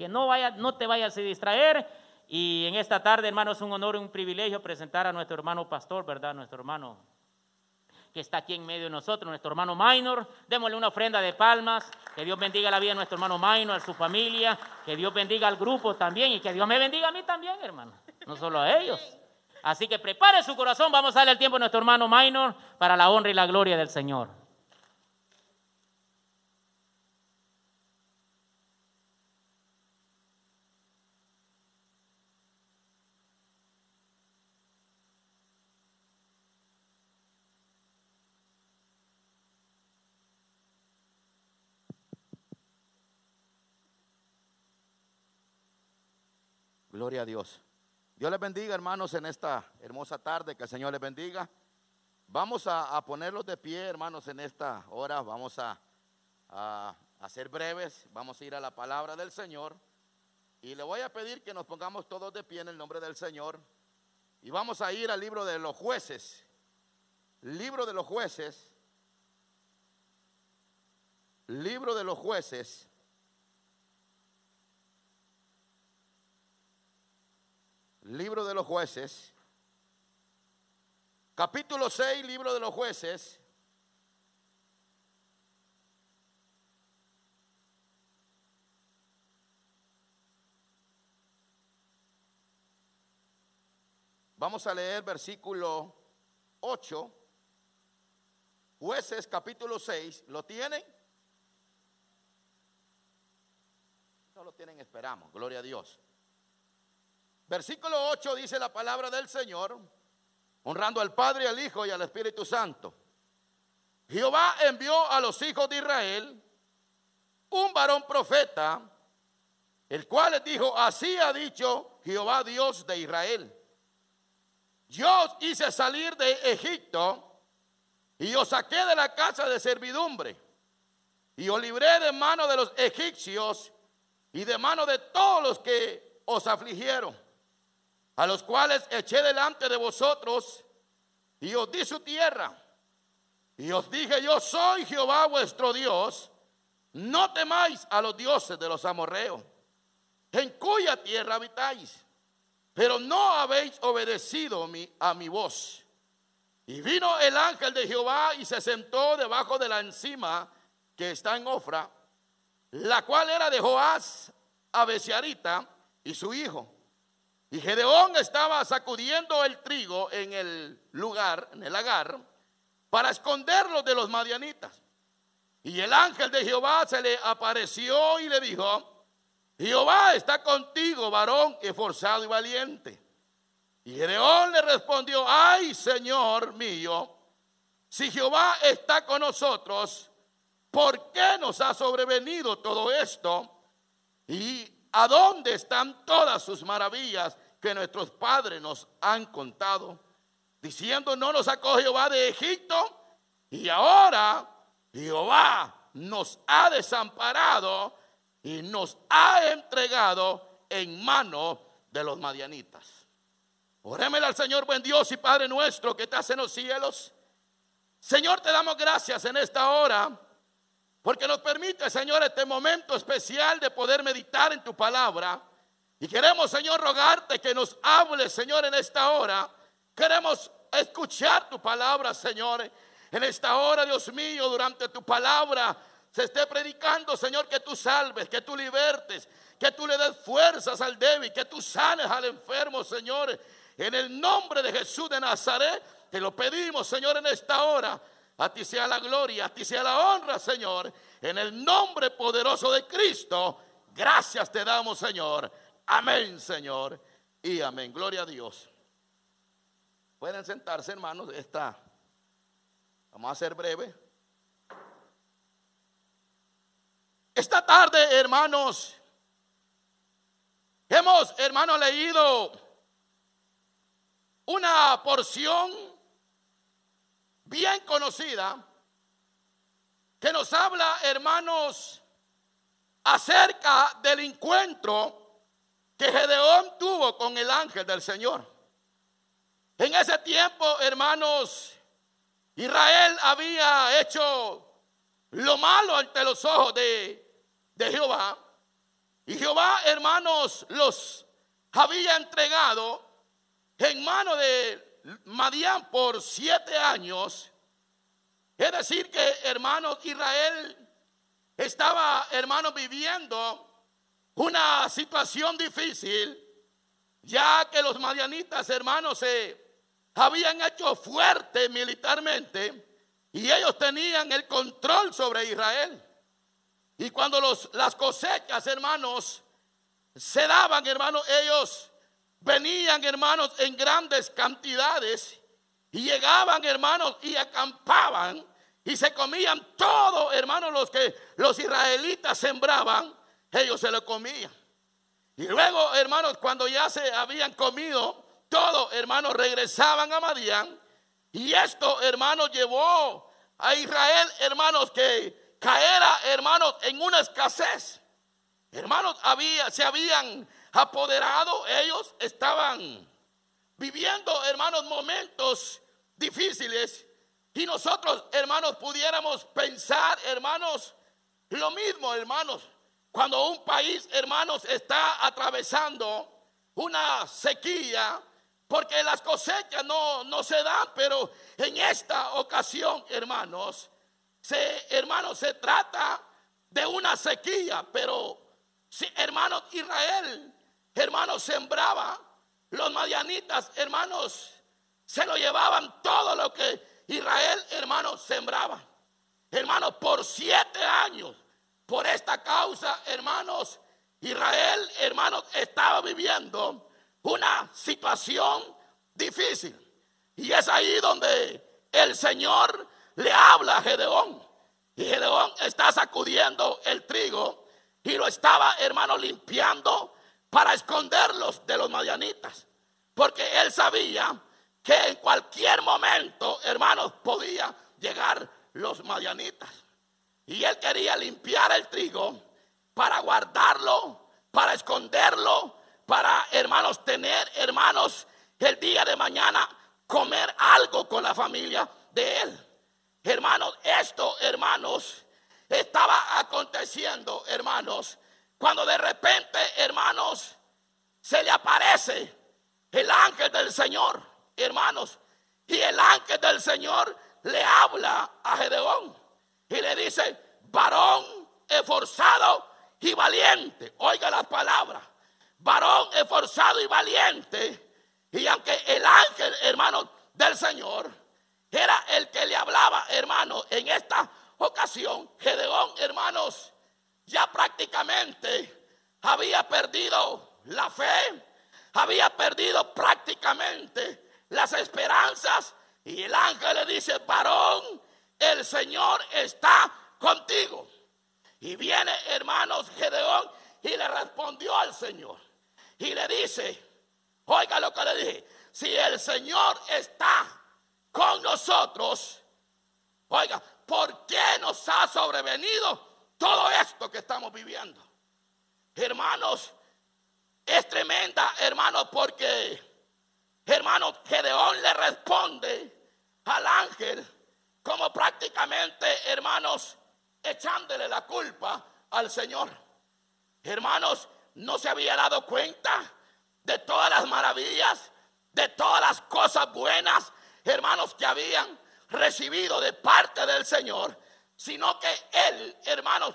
Que no, vaya, no te vayas a distraer. Y en esta tarde, hermano, es un honor y un privilegio presentar a nuestro hermano pastor, ¿verdad? Nuestro hermano que está aquí en medio de nosotros, nuestro hermano Minor. Démosle una ofrenda de palmas. Que Dios bendiga la vida de nuestro hermano Minor, a su familia. Que Dios bendiga al grupo también. Y que Dios me bendiga a mí también, hermano. No solo a ellos. Así que prepare su corazón. Vamos a darle el tiempo a nuestro hermano Minor para la honra y la gloria del Señor. Gloria a Dios. Dios les bendiga, hermanos, en esta hermosa tarde. Que el Señor les bendiga. Vamos a, ponerlos de pie, hermanos, en esta hora. Vamos a, a, ser breves. Vamos a ir a la palabra del Señor. Y le voy a pedir que nos pongamos todos de pie en el nombre del Señor. Y vamos a ir al libro de los jueces. Libro de los jueces. Libro de los jueces. Libro de los jueces, capítulo 6, libro de los jueces. Vamos a leer versículo 8. Jueces capítulo 6. ¿Lo tienen? No lo tienen, esperamos. Gloria a Dios. Versículo 8 dice la palabra del Señor, honrando al Padre, al Hijo y al Espíritu Santo. Jehová envió a los hijos de Israel un varón profeta, el cual les dijo, así ha dicho Jehová Dios de Israel. Yo os hice salir de Egipto y os saqué de la casa de servidumbre y os libré de mano de los egipcios y de mano de todos los que os afligieron a los cuales eché delante de vosotros y os di su tierra. Y os dije, yo soy Jehová vuestro Dios, no temáis a los dioses de los amorreos, en cuya tierra habitáis, pero no habéis obedecido a mi voz. Y vino el ángel de Jehová y se sentó debajo de la encima que está en Ofra, la cual era de Joás Abesiarita y su hijo. Y Gedeón estaba sacudiendo el trigo en el lugar, en el lagar, para esconderlo de los madianitas. Y el ángel de Jehová se le apareció y le dijo, Jehová está contigo, varón esforzado y valiente. Y Gedeón le respondió, ay Señor mío, si Jehová está con nosotros, ¿por qué nos ha sobrevenido todo esto? Y ¿A dónde están todas sus maravillas que nuestros padres nos han contado? Diciendo, no nos sacó Jehová de Egipto y ahora Jehová nos ha desamparado y nos ha entregado en mano de los madianitas. Orémele al Señor, buen Dios y Padre nuestro que estás en los cielos. Señor, te damos gracias en esta hora porque nos permite, Señor, este momento especial de poder meditar en tu palabra. Y queremos, Señor, rogarte que nos hables, Señor, en esta hora. Queremos escuchar tu palabra, Señor. En esta hora, Dios mío, durante tu palabra se esté predicando, Señor, que tú salves, que tú libertes, que tú le des fuerzas al débil, que tú sanes al enfermo, Señor. En el nombre de Jesús de Nazaret, te lo pedimos, Señor, en esta hora. A ti sea la gloria, a ti sea la honra, Señor. En el nombre poderoso de Cristo, gracias te damos, Señor. Amén, Señor. Y amén. Gloria a Dios. Pueden sentarse, hermanos. Esta, vamos a ser breve. Esta tarde, hermanos, hemos, hermanos, leído una porción bien conocida que nos habla, hermanos, acerca del encuentro que Gedeón tuvo con el ángel del Señor. En ese tiempo, hermanos, Israel había hecho lo malo ante los ojos de, de Jehová. Y Jehová, hermanos, los había entregado en mano de Madián por siete años. Es decir, que hermanos, Israel estaba, hermanos, viviendo una situación difícil, ya que los madianitas, hermanos, se habían hecho fuerte militarmente y ellos tenían el control sobre Israel. Y cuando los, las cosechas, hermanos, se daban, hermanos, ellos venían, hermanos, en grandes cantidades y llegaban, hermanos, y acampaban y se comían todo, hermanos, los que los israelitas sembraban, ellos se lo comían. Y luego, hermanos, cuando ya se habían comido todo, hermanos, regresaban a Madián. Y esto, hermanos, llevó a Israel, hermanos, que caera, hermanos, en una escasez. Hermanos, había, se habían apoderado, ellos estaban viviendo, hermanos, momentos difíciles. Y nosotros, hermanos, pudiéramos pensar, hermanos, lo mismo, hermanos, cuando un país, hermanos, está atravesando una sequía, porque las cosechas no, no se dan, pero en esta ocasión, hermanos, se, hermanos, se trata de una sequía, pero si, hermanos, Israel, hermanos, sembraba, los madianitas, hermanos, se lo llevaban todo lo que Israel, hermanos, sembraba. Hermanos, por siete años, por esta causa, hermanos, Israel, hermanos, estaba viviendo una situación difícil. Y es ahí donde el Señor le habla a Gedeón. Y Gedeón está sacudiendo el trigo y lo estaba, hermano, limpiando para esconderlos de los madianitas. Porque él sabía que en cualquier momento, hermanos, podía llegar los madianitas. Y él quería limpiar el trigo para guardarlo, para esconderlo para, hermanos, tener, hermanos, el día de mañana comer algo con la familia de él. Hermanos, esto, hermanos, estaba aconteciendo, hermanos, cuando de repente, hermanos, se le aparece el ángel del Señor, hermanos, y el ángel del Señor le habla a Gedeón y le dice, varón esforzado y valiente, oiga las palabras, varón esforzado y valiente. Y aunque el ángel, hermano, del Señor era el que le hablaba, hermano, en esta ocasión, Gedeón, hermanos, ya prácticamente había perdido la fe, había perdido prácticamente las esperanzas. Y el ángel le dice, varón, el Señor está contigo. Y viene, hermanos, Gedeón y le respondió al Señor y le dice, oiga lo que le dije, si el Señor está con nosotros, oiga, ¿por qué nos ha sobrevenido todo esto que estamos viviendo? Hermanos, es tremenda, hermanos, porque, hermanos, Gedeón le responde al ángel como prácticamente, hermanos, echándole la culpa al Señor. Hermanos, no se había dado cuenta de todas las maravillas, de todas las cosas buenas, hermanos, que habían recibido de parte del Señor, sino que él, hermanos,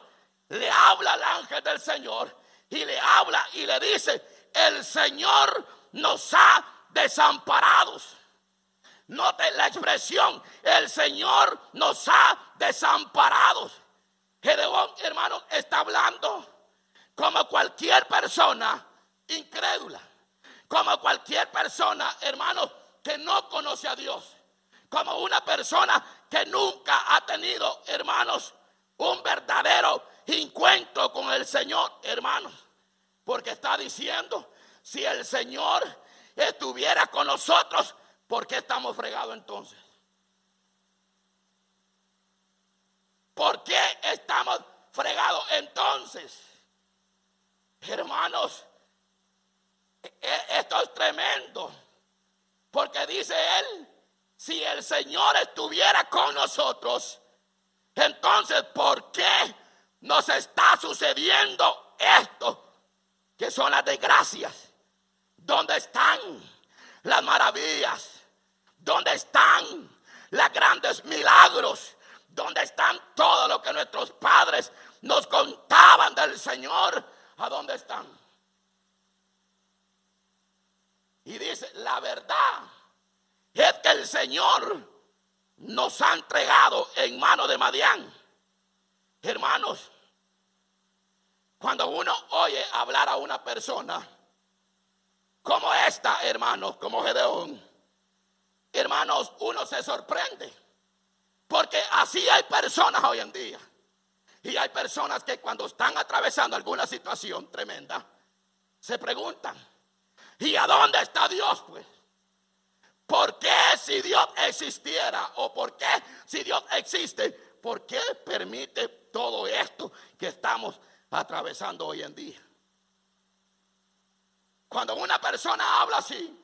le habla al ángel del Señor y le habla y le dice, el Señor nos ha desamparados. Note la expresión, el Señor nos ha desamparados. Gedeón, hermanos, está hablando como cualquier persona incrédula, como cualquier persona, hermanos, que no conoce a Dios, como una persona que nunca ha tenido, hermanos, un verdadero encuentro con el Señor, hermanos, porque está diciendo, si el Señor estuviera con nosotros, ¿por qué estamos fregados entonces? ¿Por qué estamos fregados entonces? Hermanos, e, e, esto es tremendo. Porque dice él, si el Señor estuviera con nosotros, entonces ¿por qué nos está sucediendo esto que son las desgracias? ¿Dónde están las maravillas? ¿Dónde están los grandes milagros? ¿Dónde están todo lo que nuestros padres nos contaban del Señor? ¿A dónde están? Y dice, la verdad el Señor nos ha entregado en mano de Madián. Hermanos, cuando uno oye hablar a una persona como esta, hermanos, como Gedeón, hermanos, uno se sorprende. Porque así hay personas hoy en día. Y hay personas que cuando están atravesando alguna situación tremenda, se preguntan, ¿y a dónde está Dios? Pues, ¿por qué si Dios existiera o por qué si Dios existe, por qué permite todo esto que estamos atravesando hoy en día? Cuando una persona habla así,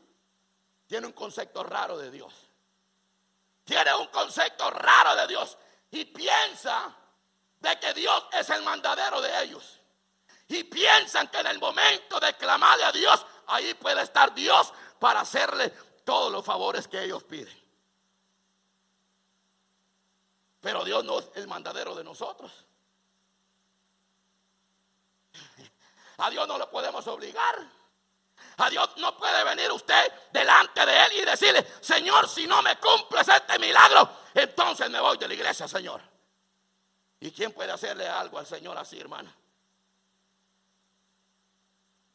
tiene un concepto raro de Dios. Tiene un concepto raro de Dios y piensa de que Dios es el mandadero de ellos. Y piensan que en el momento de clamarle a Dios, ahí puede estar Dios para hacerle todos los favores que ellos piden. Pero Dios no es el mandadero de nosotros. A Dios no lo podemos obligar. A Dios no puede venir usted delante de Él y decirle, Señor, si no me cumples este milagro, entonces me voy de la iglesia, Señor. ¿Y quién puede hacerle algo al Señor así, hermana?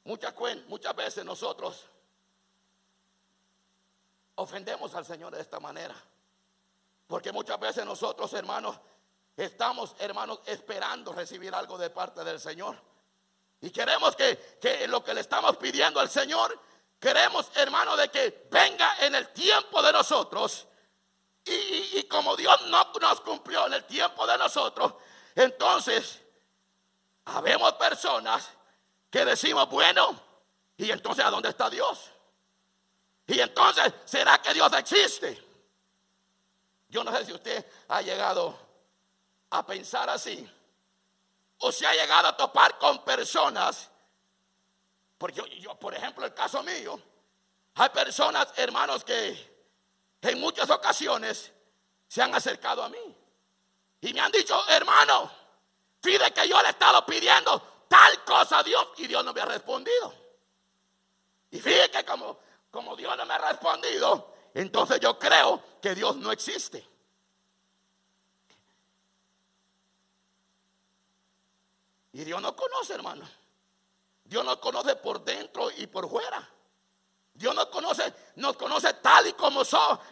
Muchas, muchas veces nosotros ofendemos al Señor de esta manera. Porque muchas veces nosotros, hermanos, estamos, hermanos, esperando recibir algo de parte del Señor. Y queremos que, lo que le estamos pidiendo al Señor, queremos, hermano, de que venga en el tiempo de nosotros. Y, y como Dios no nos cumplió en el tiempo de nosotros, entonces, habemos personas que decimos, bueno, y entonces ¿a dónde está Dios? Y entonces, ¿será que Dios existe? Yo no sé si usted ha llegado a pensar así o se ha llegado a topar con personas, porque yo, por ejemplo, el caso mío, hay personas, hermanos, que en muchas ocasiones se han acercado a mí y me han dicho, hermano, pide que yo le he estado pidiendo tal cosa a Dios y Dios no me ha respondido. Y fíjate como, como Dios no me ha respondido, entonces yo creo que Dios no existe. Y Dios nos conoce, hermano. Dios nos conoce por dentro y por fuera. Dios nos conoce, nos conoce tal y como,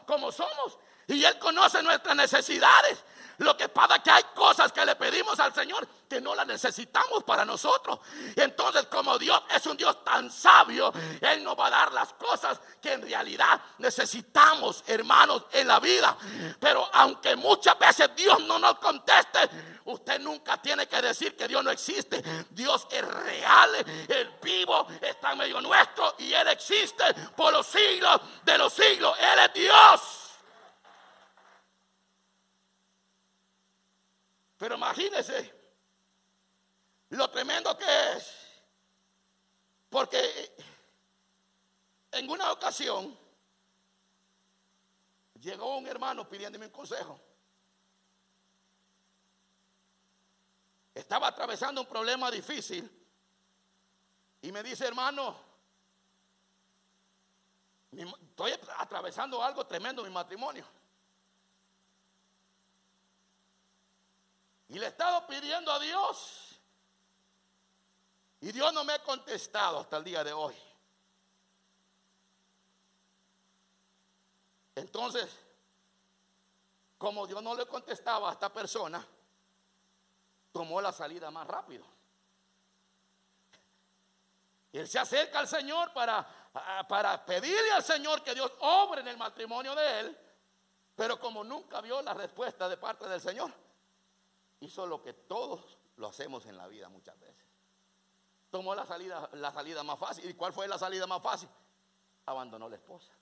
como somos. Y Él conoce nuestras necesidades. Lo que pasa es que hay cosas que le pedimos al Señor que no las necesitamos para nosotros. Entonces como Dios es un Dios tan sabio, Él nos va a dar las cosas que en realidad necesitamos, hermanos, en la vida. Pero aunque muchas veces Dios no nos conteste, usted nunca tiene que decir que Dios no existe. Dios es real, el vivo, está en medio nuestro y Él existe por los siglos de los siglos. Él es Dios. Pero imagínense lo tremendo que es. Porque en una ocasión llegó un hermano pidiéndome un consejo. Estaba atravesando un problema difícil y me dice, hermano, estoy atravesando algo tremendo en mi matrimonio. Y le he estado pidiendo a Dios. Y Dios no me ha contestado hasta el día de hoy. Entonces, como Dios no le contestaba a esta persona, tomó la salida más rápido. Él se acerca al Señor para, para pedirle al Señor que Dios obre en el matrimonio de él, pero como nunca vio la respuesta de parte del Señor, hizo lo que todos lo hacemos en la vida muchas veces. Tomó la salida, la salida más fácil. ¿Y cuál fue la salida más fácil? Abandonó la esposa.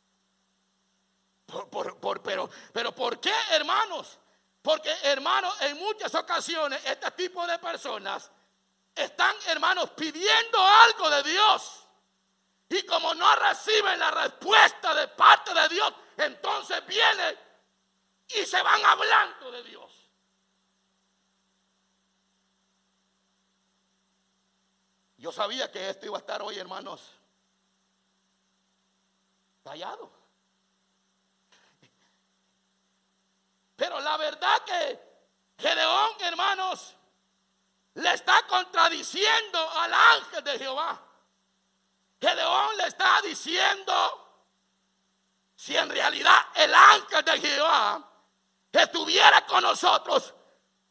Por, pero, pero ¿por qué, hermanos? Porque, hermanos, en muchas ocasiones este tipo de personas están, hermanos, pidiendo algo de Dios. Y como no reciben la respuesta de parte de Dios, entonces viene y se van hablando de Dios. Yo sabía que esto iba a estar hoy, hermanos, callado. Pero la verdad que Gedeón, hermanos, le está contradiciendo al ángel de Jehová. Gedeón le está diciendo, si en realidad el ángel de Jehová estuviera con nosotros,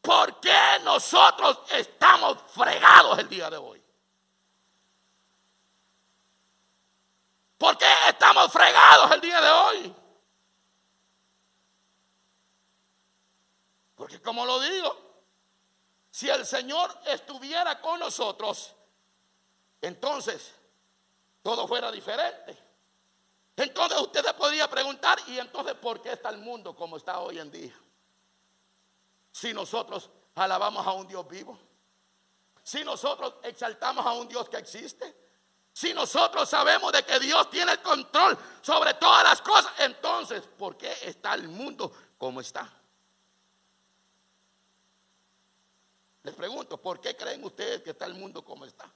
¿por qué nosotros estamos fregados el día de hoy? ¿Por qué estamos fregados el día de hoy? Porque como lo digo, si el Señor estuviera con nosotros, entonces todo fuera diferente. Entonces usted podría preguntar, ¿y entonces por qué está el mundo como está hoy en día? Si nosotros alabamos a un Dios vivo, si nosotros exaltamos a un Dios que existe, si nosotros sabemos de que Dios tiene el control sobre todas las cosas, entonces, ¿por qué está el mundo como está? Les pregunto, ¿por qué creen ustedes que está el mundo como está?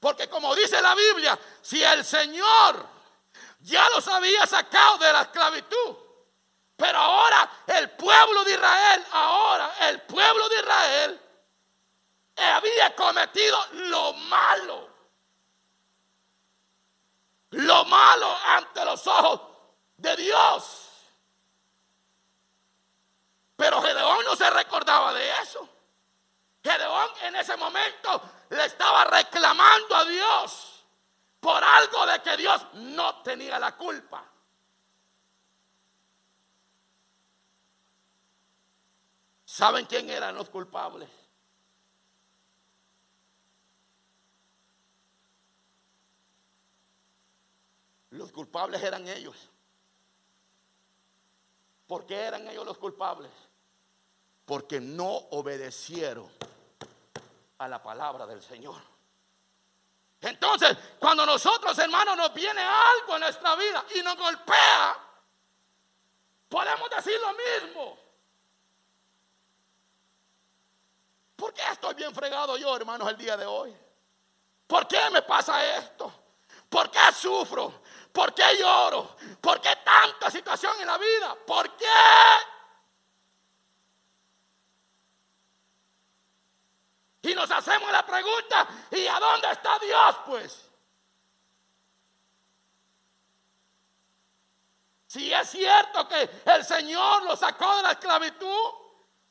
Porque como dice la Biblia, si el Señor ya los había sacado de la esclavitud, pero ahora el pueblo de Israel, ahora el pueblo de Israel había cometido lo malo. Lo malo ante los ojos de Dios. Pero Gedeón no se recordaba de eso. Gedeón en ese momento le estaba reclamando a Dios por algo de que Dios no tenía la culpa. ¿Saben quién eran los culpables? Los culpables eran ellos. ¿Por qué eran ellos los culpables? Porque no obedecieron a la palabra del Señor. Entonces, cuando nosotros, hermanos, nos viene algo en nuestra vida y nos golpea, podemos decir lo mismo. ¿Por qué estoy bien fregado yo, hermanos, el día de hoy? ¿Por qué me pasa esto? ¿Por qué sufro? ¿Por qué lloro? ¿Por qué tanta situación en la vida? ¿Por qué? Y nos hacemos la pregunta, ¿y a dónde está Dios pues? Si es cierto que el Señor lo sacó de la esclavitud,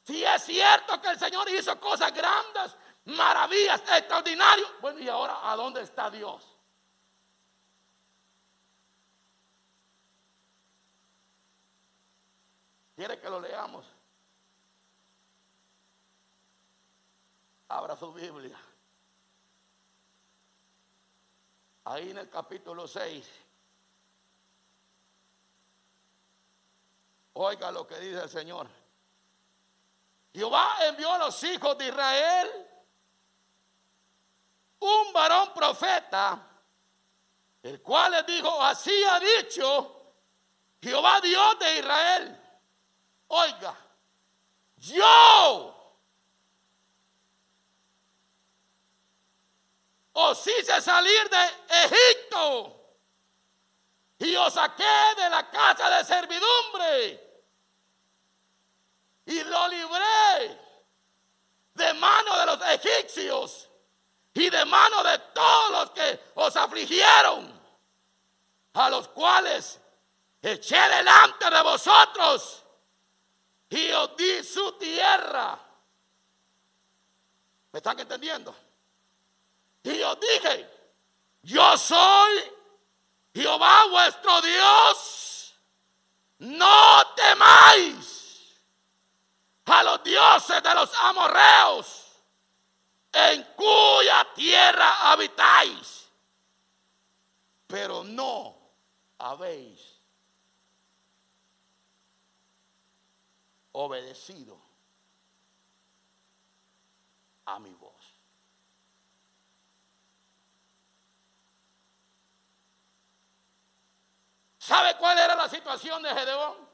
si es cierto que el Señor hizo cosas grandes, maravillas, extraordinarias, bueno, ¿y ahora a dónde está Dios? ¿Quiere que lo leamos? Abra su Biblia. Ahí en el capítulo 6. Oiga lo que dice el Señor. Jehová envió a los hijos de Israel un varón profeta, el cual les dijo, así ha dicho Jehová Dios de Israel Oiga, yo. Os hice salir de Egipto. Y os saqué de la casa de servidumbre. Y lo libré de mano de los egipcios y de mano de todos los que os afligieron, a los cuales eché delante de vosotros y os di su tierra. ¿Me están entendiendo? Y os dije, yo soy Jehová vuestro Dios. No temáis a los dioses de los amorreos en cuya tierra habitáis. Pero no habéis obedecido a mi voz. ¿Sabe cuál era la situación de Gedeón?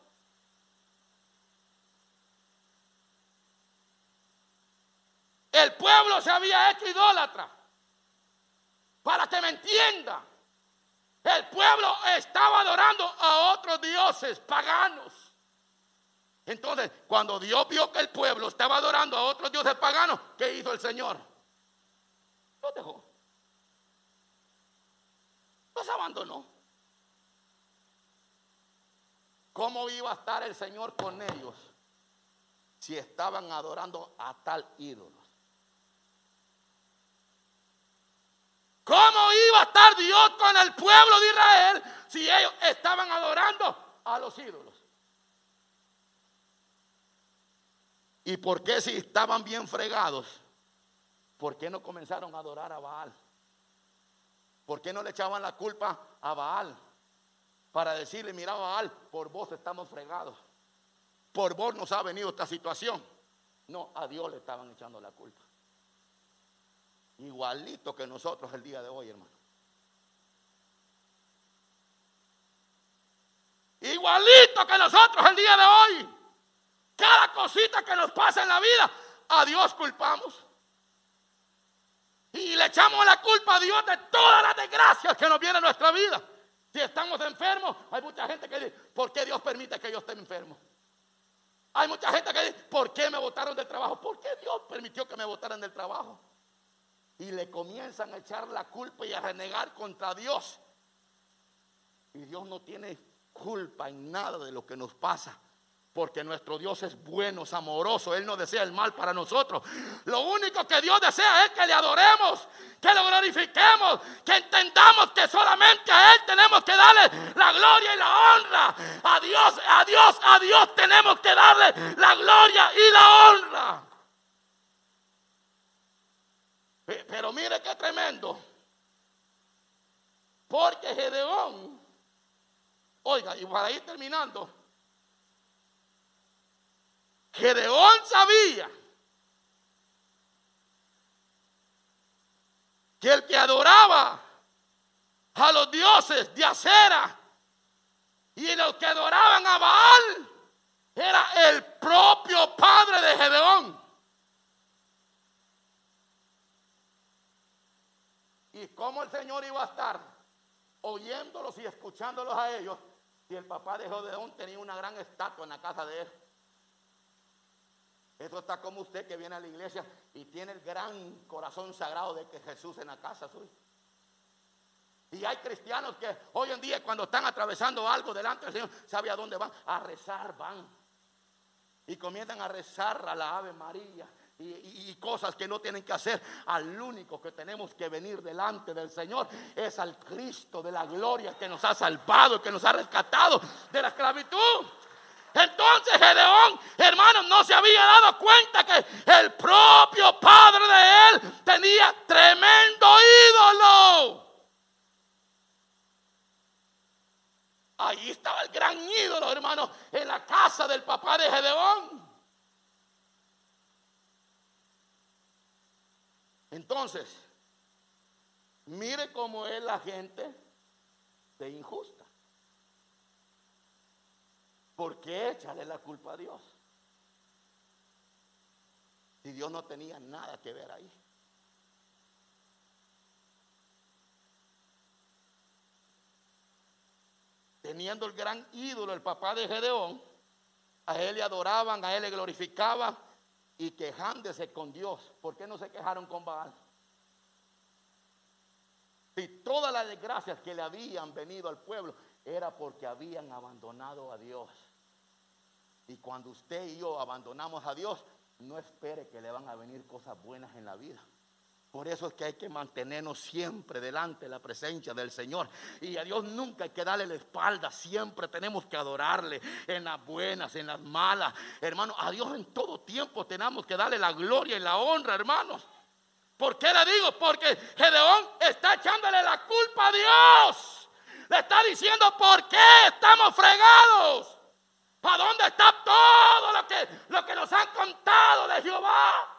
El pueblo se había hecho idólatra. Para que me entienda, el pueblo estaba adorando a otros dioses paganos. Entonces, cuando Dios vio que el pueblo estaba adorando a otros dioses paganos, ¿qué hizo el Señor? Los dejó. Los abandonó. ¿Cómo iba a estar el Señor con ellos si estaban adorando a tal ídolo? ¿Cómo iba a estar Dios con el pueblo de Israel si ellos estaban adorando a los ídolos? ¿Y por qué si estaban bien fregados? ¿Por qué no comenzaron a adorar a Baal? ¿Por qué no le echaban la culpa a Baal? Para decirle, mira Baal, por vos estamos fregados. Por vos nos ha venido esta situación. No, a Dios le estaban echando la culpa. Igualito que nosotros el día de hoy, hermano. Igualito que nosotros el día de hoy. Cada cosita que nos pasa en la vida, a Dios culpamos. Y le echamos la culpa a Dios de todas las desgracias que nos vienen a nuestra vida. Si estamos enfermos, hay mucha gente que dice, ¿por qué Dios permite que yo esté enfermo? Hay mucha gente que dice, ¿por qué me votaron del trabajo? ¿Por qué Dios permitió que me votaran del trabajo? y le comienzan a echar la culpa y a renegar contra Dios. Y Dios no tiene culpa en nada de lo que nos pasa. Porque nuestro Dios es bueno, es amoroso. Él no desea el mal para nosotros. Lo único que Dios desea es que le adoremos, que lo glorifiquemos, que entendamos que solamente a Él tenemos que darle la gloria y la honra. A Dios, a Dios, a Dios tenemos que darle la gloria y la honra. Pero mire qué tremendo. Porque Gedeón, oiga, y para ir terminando, Gedeón sabía que el que adoraba a los dioses de acera y los que adoraban a Baal era el propio padre de Gedeón. ¿Y cómo el Señor iba a estar oyéndolos y escuchándolos a ellos si el papá de Jodeón tenía una gran estatua en la casa de él? Esto está como usted que viene a la iglesia y tiene el gran corazón sagrado de que Jesús en la casa suya. Y hay cristianos que hoy en día cuando están atravesando algo delante del Señor, ¿sabe a dónde van? A rezar van. Y comienzan a rezar a la Ave María y, cosas que no tienen que hacer. Al único que tenemos que venir delante del Señor es al Cristo de la gloria que nos ha salvado, que nos ha rescatado de la esclavitud. Entonces Gedeón, hermanos, no se había dado cuenta que el propio padre de él tenía tremendo ídolo. Ahí estaba el gran ídolo, hermano, en la casa del papá de Gedeón. Entonces, mire cómo es la gente de injusta. ¿Por qué echarle la culpa a Dios? Si Dios no tenía nada que ver ahí. Teniendo el gran ídolo, el papá de Gedeón, a él le adoraban, a él le glorificaban y quejándose con Dios. ¿Por qué no se quejaron con Baal? Si todas las desgracias que le habían venido al pueblo era porque habían abandonado a Dios. Y cuando usted y yo abandonamos a Dios, no espere que le van a venir cosas buenas en la vida. Por eso es que hay que mantenernos siempre delante de la presencia del Señor. Y a Dios nunca hay que darle la espalda. Siempre tenemos que adorarle en las buenas, en las malas. Hermano, a Dios en todo tiempo tenemos que darle la gloria y la honra, hermanos. ¿Por qué le digo? Porque Gedeón está echándole la culpa a Dios. Le está diciendo por qué estamos fregados. ¿A dónde está todo lo que, lo que nos han contado de Jehová?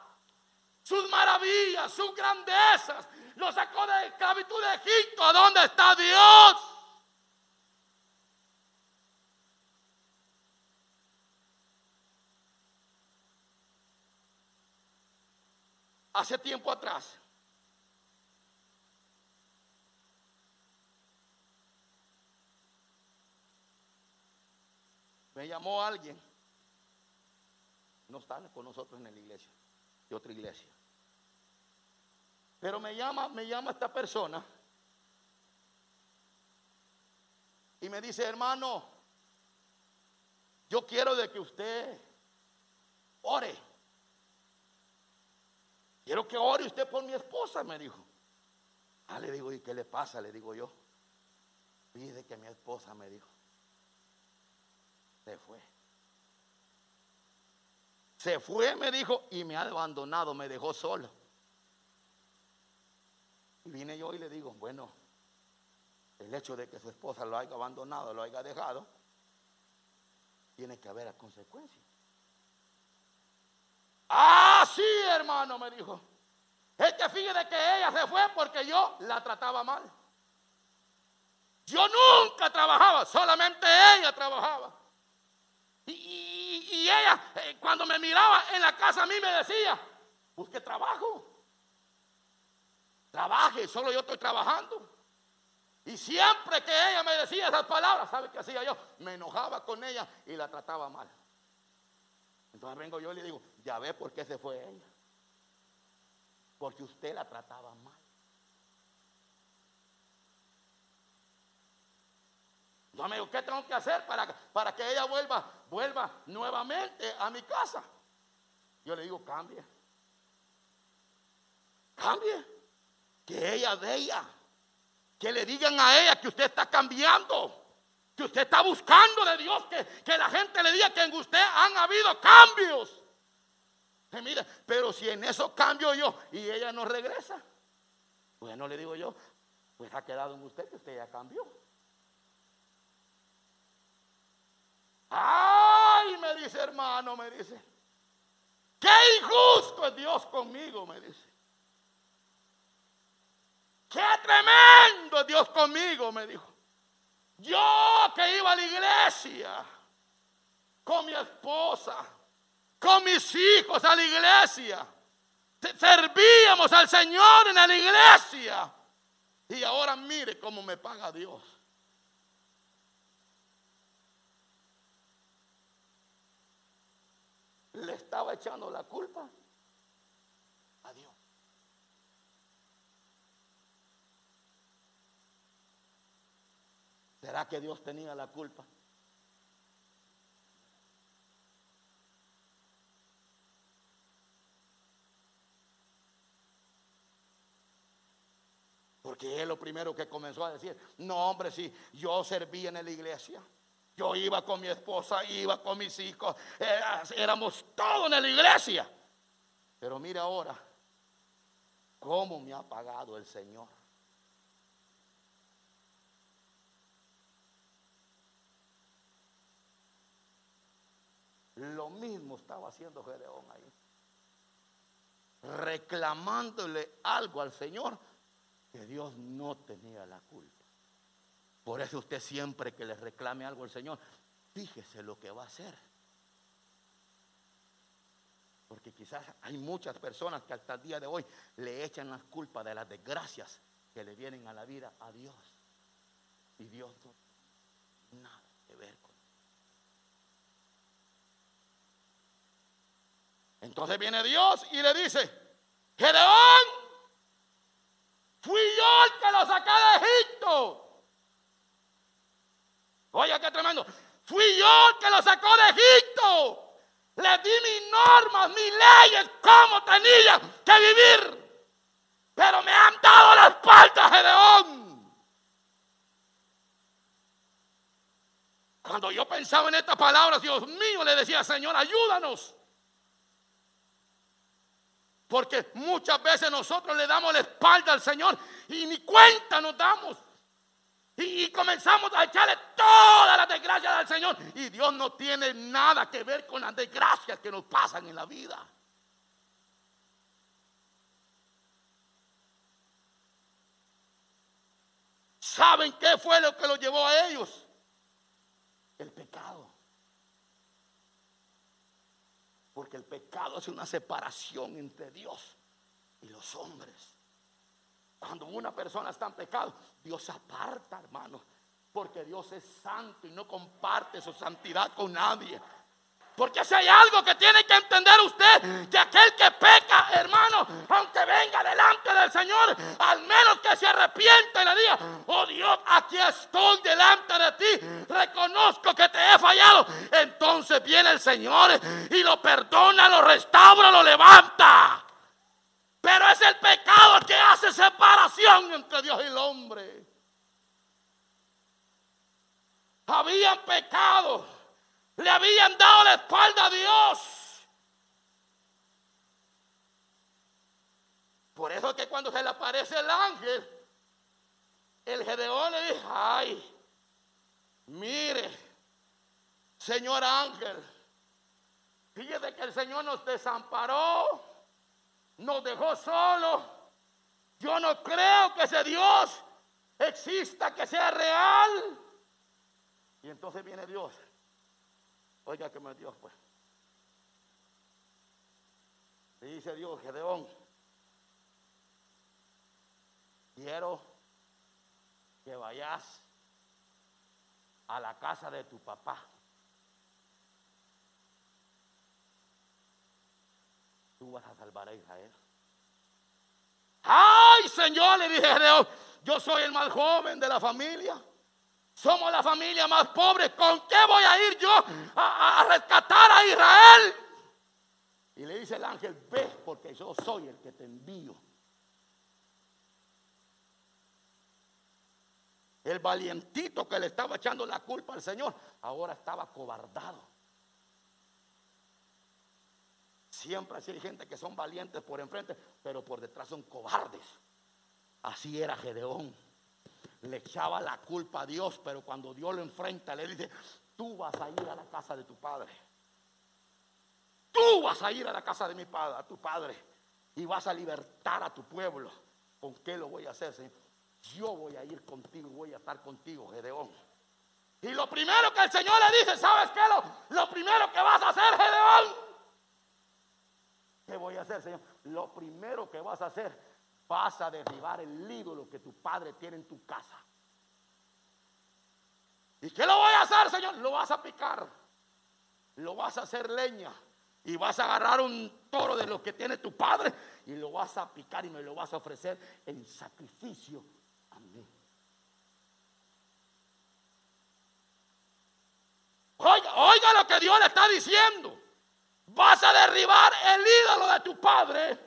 sus maravillas, sus grandezas. Lo sacó de esclavitud de Egipto. ¿A dónde está Dios? Hace tiempo atrás, me llamó alguien, no están con nosotros en la iglesia, de otra iglesia. Pero me llama, me llama esta persona y me dice, hermano, yo quiero de que usted ore. Quiero que ore usted por mi esposa, me dijo. Ah, le digo, ¿y qué le pasa? Le digo yo. Pide que mi esposa me dijo. Se fue. Se fue, me dijo, y me ha abandonado, me dejó solo. Y vine yo y le digo, bueno, el hecho de que su esposa lo haya abandonado, lo haya dejado, tiene que haber consecuencias. Ah, sí, hermano, me dijo. Es que fíjate que ella se fue porque yo la trataba mal. Yo nunca trabajaba, solamente ella trabajaba. Y, ella, eh, cuando me miraba en la casa, a mí me decía, busque trabajo. Trabaje, solo yo estoy trabajando. Y siempre que ella me decía esas palabras, ¿sabe qué hacía yo? Me enojaba con ella y la trataba mal. Entonces vengo yo y le digo, ya ve por qué se fue ella. Porque usted la trataba mal. Entonces me ¿qué tengo que hacer para, para que ella vuelva, vuelva nuevamente a mi casa? Yo le digo, cambie. Cambie. Que ella vea. Que le digan a ella que usted está cambiando que usted está buscando de Dios, que, la gente le diga que en usted han habido cambios. Y pero si en eso cambio yo y ella no regresa, bueno, le digo yo, pues ha quedado en usted que usted ya cambió. Ay, me dice hermano, me dice, qué injusto es Dios conmigo, me dice. Qué tremendo es Dios conmigo, me dijo. Yo que iba a la iglesia con mi esposa, con mis hijos a la iglesia, servíamos al Señor en la iglesia. Y ahora mire cómo me paga Dios. Le estaba echando la culpa ¿Será que Dios tenía la culpa? Porque él lo primero que comenzó a decir, no hombre, si yo servía en la iglesia, yo iba con mi esposa, iba con mis hijos, éramos todos en la iglesia. Pero mira ahora, cómo me ha pagado el Señor. Lo mismo estaba haciendo Gedeón ahí. Reclamándole algo al Señor que Dios no tenía la culpa. Por eso usted siempre que le reclame algo al Señor, fíjese lo que va a hacer. Porque quizás hay muchas personas que hasta el día de hoy le echan las culpas de las desgracias que le vienen a la vida a Dios. Y Dios no tiene nada que ver con Entonces viene Dios y le dice, Gedeón, fui yo el que lo saqué de Egipto. Oye, qué tremendo. Fui yo el que lo sacó de Egipto. Le di mis normas, mis leyes, cómo tenía que vivir. Pero me han dado la espalda, Gedeón. Cuando yo pensaba en estas palabras, Dios mío, le decía, Señor, ayúdanos. Porque muchas veces nosotros le damos la espalda al Señor y ni cuenta nos damos y, comenzamos a echarle todas las desgracias al Señor. Y Dios no tiene nada que ver con las desgracias que nos pasan en la vida. ¿Saben qué fue lo que los llevó a ellos? El pecado. Porque el pecado es una separación entre Dios y los hombres. Cuando una persona está en pecado, Dios aparta, hermano. Porque Dios es santo y no comparte su santidad con nadie. Porque si hay algo que tiene que entender usted, que aquel que peca, hermano, aunque venga delante del Señor, al menos que se arrepiente y le diga, oh Dios, aquí estoy delante de ti, reconozco que te he fallado. Entonces viene el Señor y lo perdona, lo restaura, lo levanta. Pero es el pecado separación entre Dios y el hombre. Habían pecado le habían dado la espalda a Dios. Por eso que cuando se le aparece el ángel, el Gedeón le dice, ay, mire, señor ángel, fíjese que el Señor nos desamparó, nos dejó solos. Yo no creo que ese Dios exista, que sea real. Y entonces viene Dios Oiga que me Dios pues. Le dice Dios, Gedeón, quiero que vayas a la casa de tu papá. Tú vas a salvar a Israel. Ay, Señor, le dije Gedeón, yo soy el más joven de la familia. Somos la familia más pobre. ¿Con qué voy a ir yo a, rescatar a Israel? Y le dice el ángel, ve porque yo soy el que te envío. El valientito que le estaba echando la culpa al Señor, ahora estaba cobardado. Siempre así hay gente que son valientes por enfrente, pero por detrás son cobardes. Así era Gedeón le echaba la culpa a Dios, pero cuando Dios lo enfrenta, le dice, tú vas a ir a la casa de tu padre. Tú vas a ir a la casa de mi padre, a tu padre, y vas a libertar a tu pueblo. ¿Con qué lo voy a hacer? Yo voy a ir contigo, voy a estar contigo, Gedeón. Y lo primero que el Señor le dice, ¿sabes qué? Lo, lo primero que vas a hacer, Gedeón. ¿Qué voy a hacer, Señor? Lo primero que vas a hacer vas a derribar el ídolo que tu padre tiene en tu casa. ¿Y qué lo voy a hacer, Señor? Lo vas a picar. Lo vas a hacer leña. Y vas a agarrar un toro de lo que tiene tu padre y lo vas a picar y me lo vas a ofrecer en sacrificio a mí. Oiga, oiga lo que Dios le está diciendo. Vas a derribar el ídolo de tu padre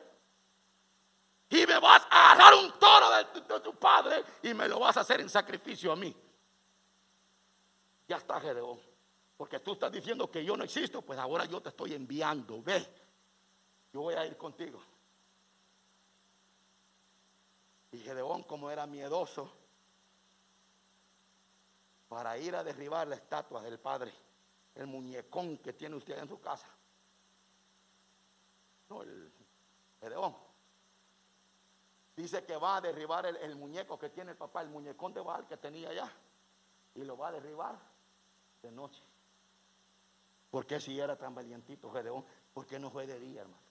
y me vas a agarrar un toro de tu, padre y me lo vas a hacer en sacrificio a mí. Ya está, Gedeón. Porque tú estás diciendo que yo no existo, pues ahora yo te estoy enviando. Ve, yo voy a ir contigo. Y Gedeón, como era miedoso, para ir a derribar la estatua del padre, el muñecón que tiene usted en su casa. No, el Gedeón Dice que va a derribar el, muñeco que tiene el papá, el muñecón de Baal que tenía allá. Y lo va a derribar de noche. ¿Por qué si era tan valientito Gedeón? ¿Por qué no fue de día, hermano?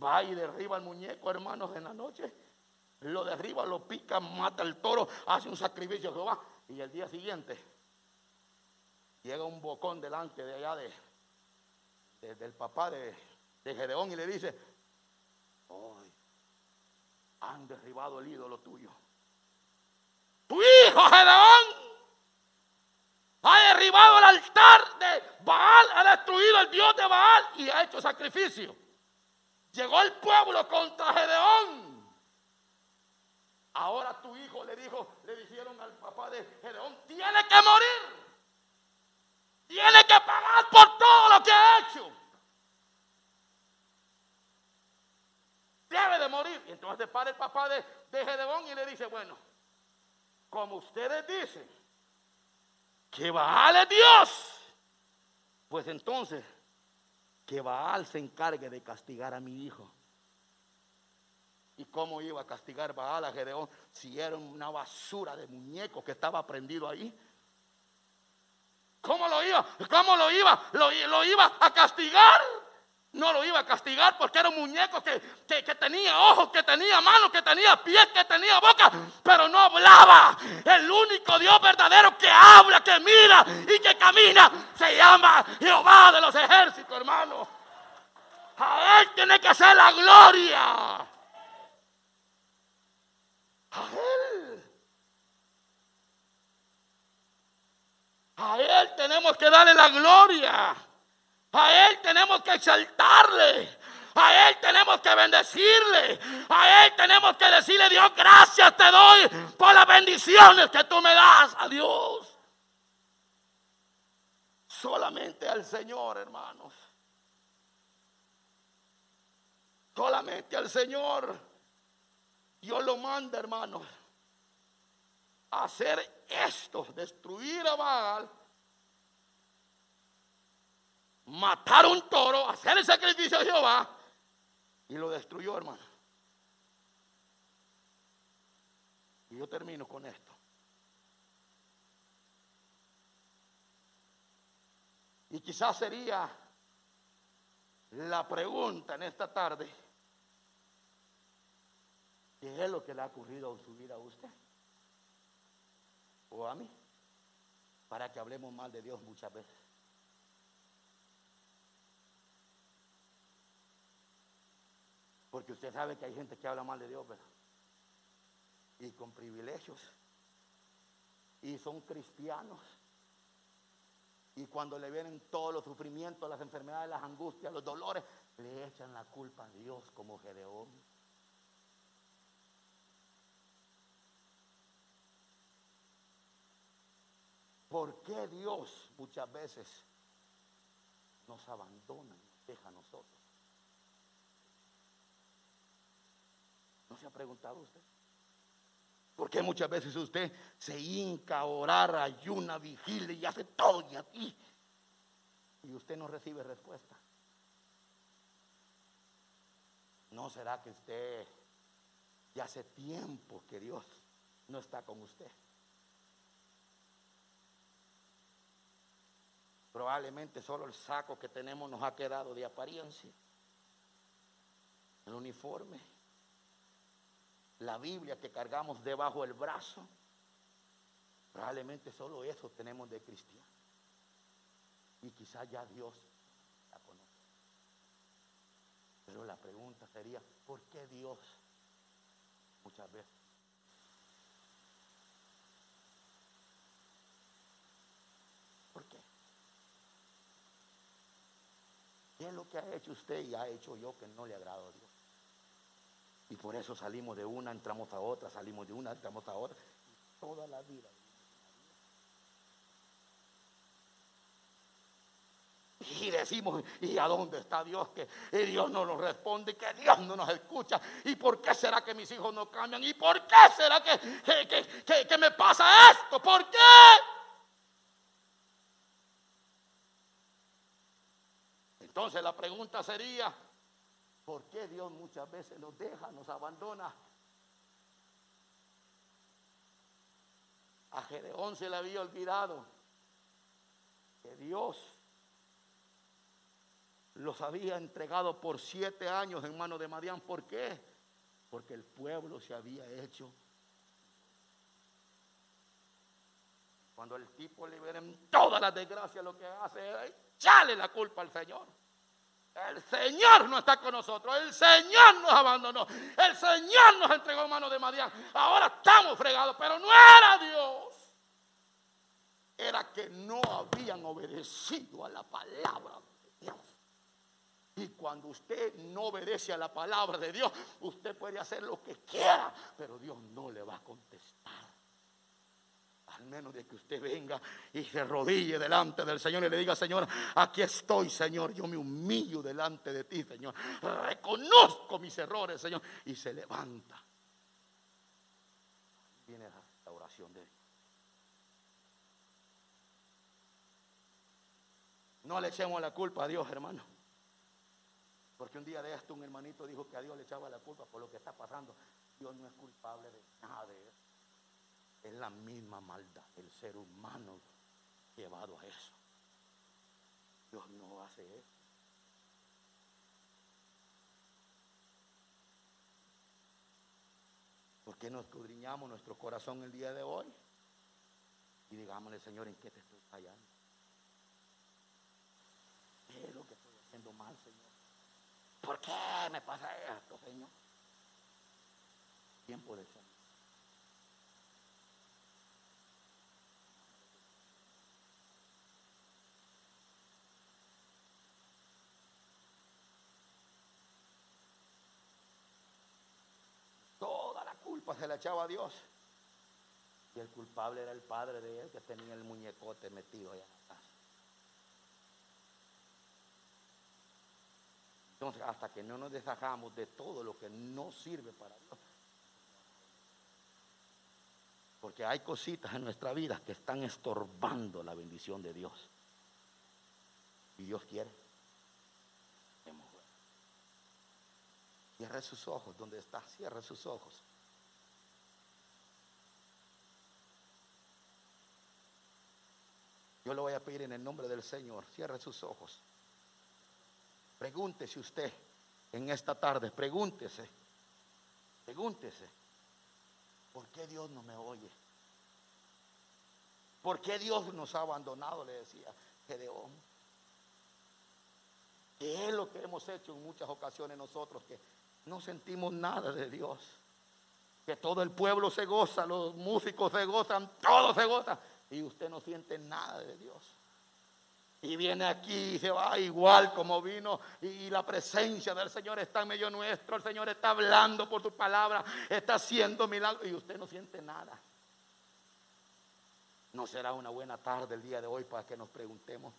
Va y derriba el muñeco, hermanos, en la noche. Lo derriba, lo pica, mata el toro, hace un sacrificio Jehová. Y el día siguiente llega un bocón delante de allá de, del papá de, de Gedeón y le dice, hoy han derribado el ídolo tuyo. Tu hijo Gedeón ha derribado el altar de Baal, ha destruido el Dios de Baal y ha hecho sacrificio. Llegó el pueblo contra Gedeón. Ahora tu hijo le dijo, le dijeron al papá de Gedeón, tiene que morir. Tiene que pagar por todo lo que ha hecho. debe de morir. Y entonces para el papá de, de Gedeón y le dice, bueno, como ustedes dicen que Baal es Dios, pues entonces que Baal se encargue de castigar a mi hijo. ¿Y cómo iba a castigar Baal a Gedeón si era una basura de muñeco que estaba prendido ahí? ¿Cómo lo iba? ¿Cómo lo iba? ¿Lo, iba a castigar? No lo iba a castigar porque era un muñeco que, tenía ojos, que tenía manos, que tenía pies, que tenía boca, pero no hablaba. El único Dios verdadero que habla, que mira y que camina se llama Jehová de los ejércitos, hermano. A Él tiene que ser la gloria. A Él. A Él tenemos que darle la gloria. A Él tenemos exaltarle. A Él tenemos que bendecirle. A Él tenemos que decirle, Dios, gracias te doy por las bendiciones que tú me das. A Dios. Solamente al Señor, hermanos. Solamente al Señor. Dios lo manda, hermanos. A hacer esto, destruir a Baal matar un toro, hacer el sacrificio a Jehová y lo destruyó, hermano. Y yo termino con esto. Y quizás sería la pregunta en esta tarde, ¿qué es lo que le ha ocurrido en su vida a usted? ¿O a mí? Para que hablemos mal de Dios muchas veces. Porque usted sabe que hay gente que habla mal de Dios, ¿verdad? Y con privilegios. Y son cristianos. Y cuando le vienen todos los sufrimientos, las enfermedades, las angustias, los dolores, le echan la culpa a Dios como Gedeón. ¿Por qué Dios muchas veces nos abandona, nos deja a nosotros? ¿No se ha preguntado usted? Porque muchas veces usted se hinca a orar, ayuna, vigila y hace todo y aquí. Y usted no recibe respuesta. ¿No será que usted ya hace tiempo que Dios no está con usted? Probablemente solo el saco que tenemos nos ha quedado de apariencia. El uniforme la Biblia que cargamos debajo del brazo, probablemente solo eso tenemos de cristiano. Y quizás ya Dios la conoce. Pero la pregunta sería, ¿por qué Dios muchas veces? ¿Por qué? ¿Qué es lo que ha hecho usted y ha hecho yo que no le agrado a Dios? Y por eso salimos de una, entramos a otra, salimos de una, entramos a otra. Toda la vida. Y decimos, ¿y a dónde está Dios? Que Dios no nos responde, que Dios no nos escucha. ¿Y por qué será que mis hijos no cambian? ¿Y por qué será que, que, que me pasa esto? ¿Por qué? Entonces la pregunta sería, ¿Por qué Dios muchas veces nos deja, nos abandona? A Gedeón se le había olvidado que Dios los había entregado por siete años en manos de Madián. ¿Por qué? Porque el pueblo se había hecho. Cuando el tipo le ven todas las desgracias, lo que hace es echarle la culpa al Señor. El Señor no está con nosotros. El Señor nos abandonó. El Señor nos entregó en manos de Madián. Ahora estamos fregados, pero no era Dios. Era que no habían obedecido a la palabra de Dios. Y cuando usted no obedece a la palabra de Dios, usted puede hacer lo que quiera, pero Dios no le va a contestar. Al menos de que usted venga y se arrodille delante del Señor y le diga, Señor, aquí estoy, Señor. Yo me humillo delante de ti, Señor. Reconozco mis errores, Señor. Y se levanta. Viene la oración de Dios. No le echemos la culpa a Dios, hermano. Porque un día de esto un hermanito dijo que a Dios le echaba la culpa por lo que está pasando. Dios no es culpable de nada de eso. Es la misma maldad, el ser humano llevado a eso. Dios no hace eso. ¿Por qué no escudriñamos nuestro corazón el día de hoy? Y digámosle, Señor, ¿en qué te estoy fallando? ¿Qué es lo que estoy haciendo mal, Señor? ¿Por qué me pasa esto, Señor? Tiempo de Señor. Toda la culpa se la echaba a Dios. Y el culpable era el padre de él que tenía el muñecote metido allá. Entonces, hasta que no nos deshagamos de todo lo que no sirve para Dios. Porque hay cositas en nuestra vida que están estorbando la bendición de Dios. Y Dios quiere. Cierre sus ojos donde está. Cierre sus ojos. Yo le voy a pedir en el nombre del Señor. Cierre sus ojos. Pregúntese usted en esta tarde. Pregúntese. Pregúntese. ¿Por qué Dios no me oye? ¿Por qué Dios nos ha abandonado? Le decía Gedeón. ¿Qué es lo que hemos hecho en muchas ocasiones nosotros? Que no sentimos nada de Dios. Que todo el pueblo se goza, los músicos se gozan, todos se gozan. Y usted no siente nada de Dios. Y viene aquí y se va igual como vino. Y la presencia del Señor está en medio nuestro. El Señor está hablando por su palabra. Está haciendo milagros. Y usted no siente nada. No será una buena tarde el día de hoy para que nos preguntemos,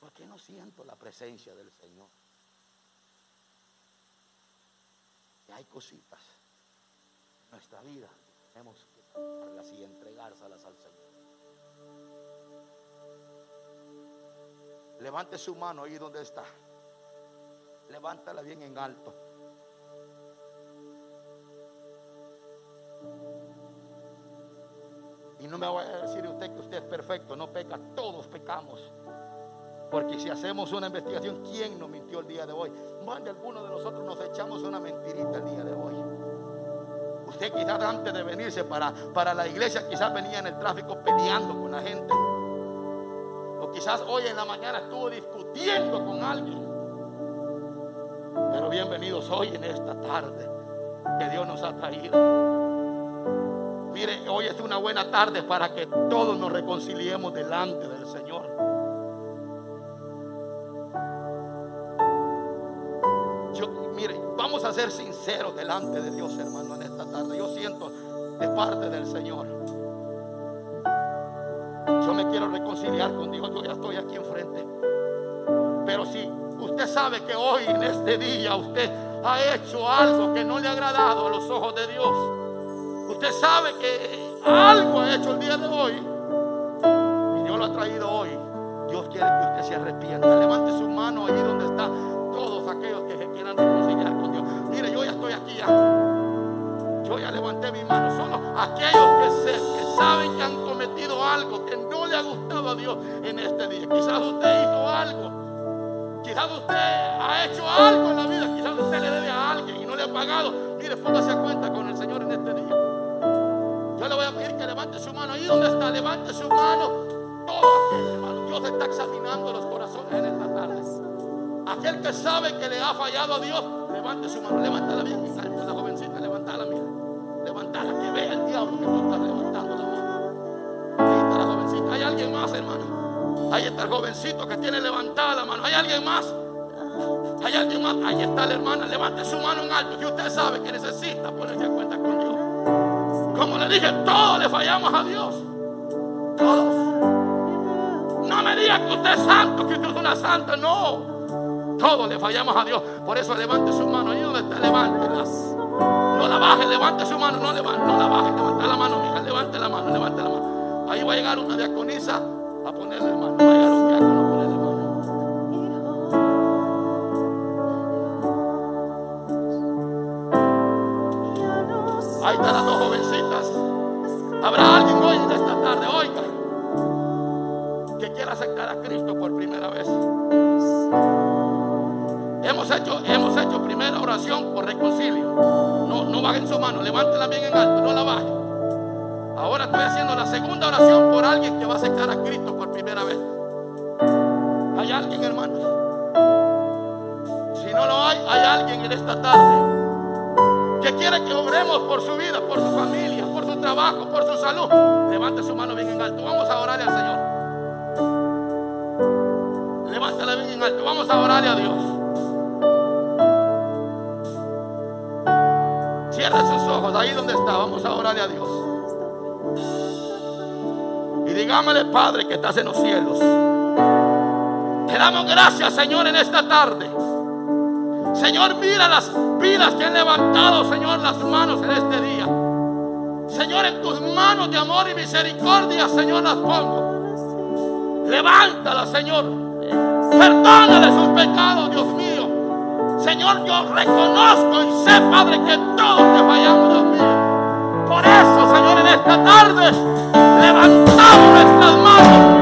¿por qué no siento la presencia del Señor? Y hay cositas en nuestra vida. Tenemos que y entregárselas al Señor. Levante su mano ahí donde está. Levántala bien en alto. Y no me vaya a decir usted que usted es perfecto, no peca, todos pecamos. Porque si hacemos una investigación, ¿quién nos mintió el día de hoy? Más de algunos de nosotros nos echamos una mentirita el día de hoy. Usted quizás antes de venirse para, para la iglesia, quizás venía en el tráfico peleando con la gente. Quizás hoy en la mañana estuvo discutiendo con alguien. Pero bienvenidos hoy en esta tarde que Dios nos ha traído. Mire, hoy es una buena tarde para que todos nos reconciliemos delante del Señor. Yo, mire, vamos a ser sinceros delante de Dios, hermano, en esta tarde. Yo siento de parte del Señor. Me quiero reconciliar con Dios. Yo ya estoy aquí enfrente. Pero si usted sabe que hoy, en este día, usted ha hecho algo que no le ha agradado a los ojos de Dios. Usted sabe que algo ha hecho el día de hoy. Y Dios lo ha traído hoy. Dios quiere que usted se arrepienta. Levante su mano ahí donde está todos aquellos que se quieran reconciliar con Dios. Mire, yo ya estoy aquí ya. Yo ya levanté mi mano. Solo aquellos que, sé, que saben que han algo que no le ha gustado a Dios en este día. Quizás usted hizo algo. Quizás usted ha hecho algo en la vida. Quizás usted le debe a alguien y no le ha pagado. Mire, póngase a cuenta con el Señor en este día. Yo le voy a pedir que levante su mano. Ahí donde está, levante su mano. Todo aquel. Dios está examinando los corazones en esta tarde. Aquel que sabe que le ha fallado a Dios, levante su mano. Levántala bien, que tiene levantada la mano. Hay alguien más. Hay alguien más. Ahí está la hermana. Levante su mano en alto. Que usted sabe que necesita ponerse a cuenta con Dios. Como le dije, todos le fallamos a Dios. Todos. No me diga que usted es santo, que usted es una santa. No. Todos le fallamos a Dios. Por eso levante su mano. Ahí donde está, levántela. No la baje, levante su mano. No, levante, no la baje. Levante la mano, mija. Levante la mano, levante la mano. Ahí va a llegar una diaconisa a ponerle mano. Cierra sus ojos ahí donde está. Vamos a orarle a Dios. Y digámosle, Padre, que estás en los cielos. Te damos gracias, Señor, en esta tarde. Señor, mira las vidas que han levantado, Señor, las manos en este día. Señor, en tus manos de amor y misericordia, Señor, las pongo. Levántalas, Señor. Perdónale sus pecados, Dios mío. Señor, yo reconozco y sé, Padre, que todos te fallamos, Dios mío. Por eso, Señor, en esta tarde levantamos nuestras manos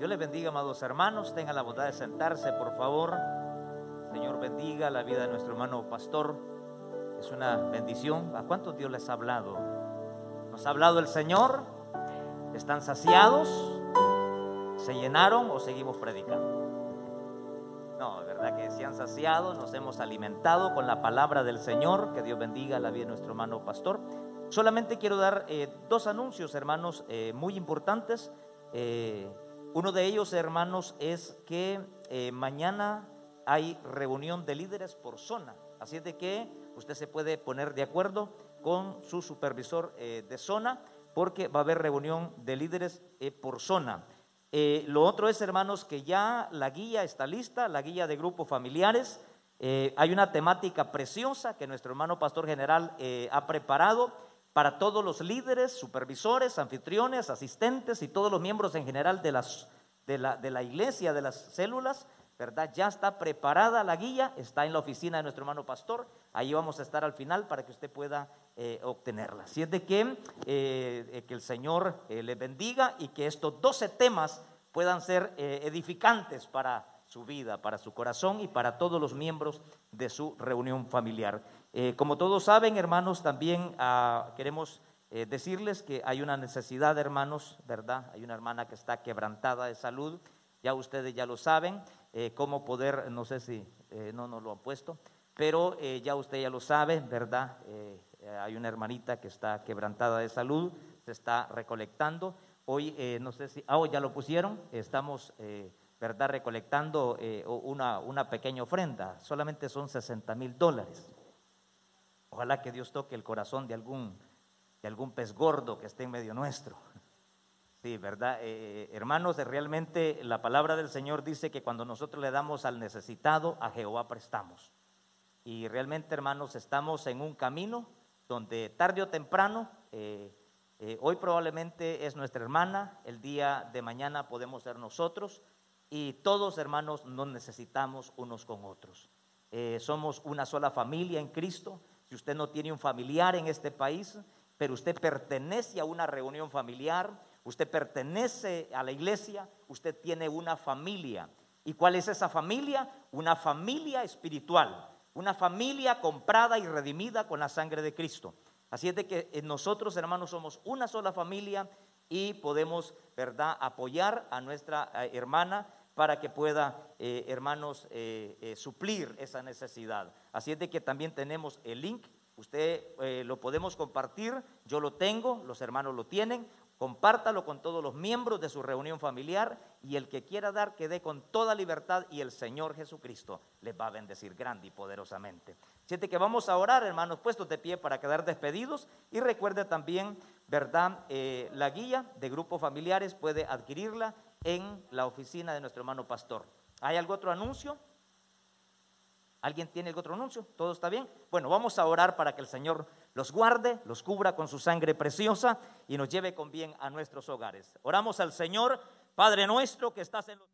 Dios. Les bendiga, amados hermanos. Tengan la bondad de sentarse, por favor. Señor bendiga la vida de nuestro hermano pastor. Es una bendición. ¿A cuántos Dios les ha hablado? ¿Nos ha hablado el Señor? ¿Están saciados? ¿Se llenaron o seguimos predicando? No, verdad que se han saciado, nos hemos alimentado con la palabra del Señor. Que Dios bendiga la vida de nuestro hermano pastor. Solamente quiero dar eh, dos anuncios, hermanos, eh, muy importantes. Eh, uno de ellos, hermanos, es que eh, mañana hay reunión de líderes por zona. Así es de que usted se puede poner de acuerdo con su supervisor eh, de zona porque va a haber reunión de líderes eh, por zona. Lo otro es, hermanos, que ya la guía está lista, la guía de grupos familiares. Hay una temática preciosa que nuestro hermano pastor general ha preparado para todos los líderes, supervisores, anfitriones, asistentes y todos los miembros en general de, las, de, la, de la iglesia, de las células, ¿verdad? Ya está preparada la guía, está en la oficina de nuestro hermano pastor, ahí vamos a estar al final para que usted pueda eh, obtenerla. Así es de que, eh, eh, que el Señor le bendiga y que estos 12 temas puedan ser edificantes para su vida, para su corazón y para todos los miembros de su reunión familiar. Como todos saben, hermanos, también ah, queremos decirles que hay una necesidad, hermanos, ¿verdad? Hay una hermana que está quebrantada de salud, ya ustedes ya lo saben. Eh, cómo poder, no sé si eh, no nos lo han puesto, pero eh, ya usted ya lo sabe, ¿verdad? hay una hermanita que está quebrantada de salud, se está recolectando. Hoy, no sé si, ah, hoy ya lo pusieron, estamos, ¿verdad? Recolectando una, una pequeña ofrenda, solamente son 60 mil dólares. Ojalá que Dios toque el corazón de algún, de algún pez gordo que esté en medio nuestro. Sí, ¿verdad? Eh, hermanos, realmente la palabra del Señor dice que cuando nosotros le damos al necesitado, a Jehová prestamos. Y realmente, hermanos, estamos en un camino donde tarde o temprano, eh, eh, hoy probablemente es nuestra hermana, el día de mañana podemos ser nosotros, y todos, hermanos, nos necesitamos unos con otros. somos una sola familia en Cristo. Si usted no tiene un familiar en este país, pero usted pertenece a una reunión familiar, usted pertenece a la iglesia, usted tiene una familia. ¿Y cuál es esa familia? Una familia espiritual, una familia comprada y redimida con la sangre de Cristo. Así es de que eh, nosotros, hermanos, somos una sola familia y podemos, ¿verdad?, apoyar a nuestra eh, hermana para que pueda, eh, hermanos, suplir esa necesidad. Así es de que también tenemos el link, usted lo podemos compartir, yo lo tengo, los hermanos lo tienen, Compártalo con todos los miembros de su reunión familiar y el que quiera dar, que dé con toda libertad y el Señor Jesucristo les va a bendecir grande y poderosamente. Siente que vamos a orar, hermanos, puestos de pie para quedar despedidos y recuerde también, ¿verdad? Eh, la guía de grupos familiares puede adquirirla en la oficina de nuestro hermano pastor. ¿Hay algún otro anuncio? ¿Alguien tiene algún otro anuncio? ¿Todo está bien? Bueno, vamos a orar para que el Señor los guarde, los cubra con su sangre preciosa y nos lleve con bien a nuestros hogares. Oramos al Señor, Padre nuestro que estás en los...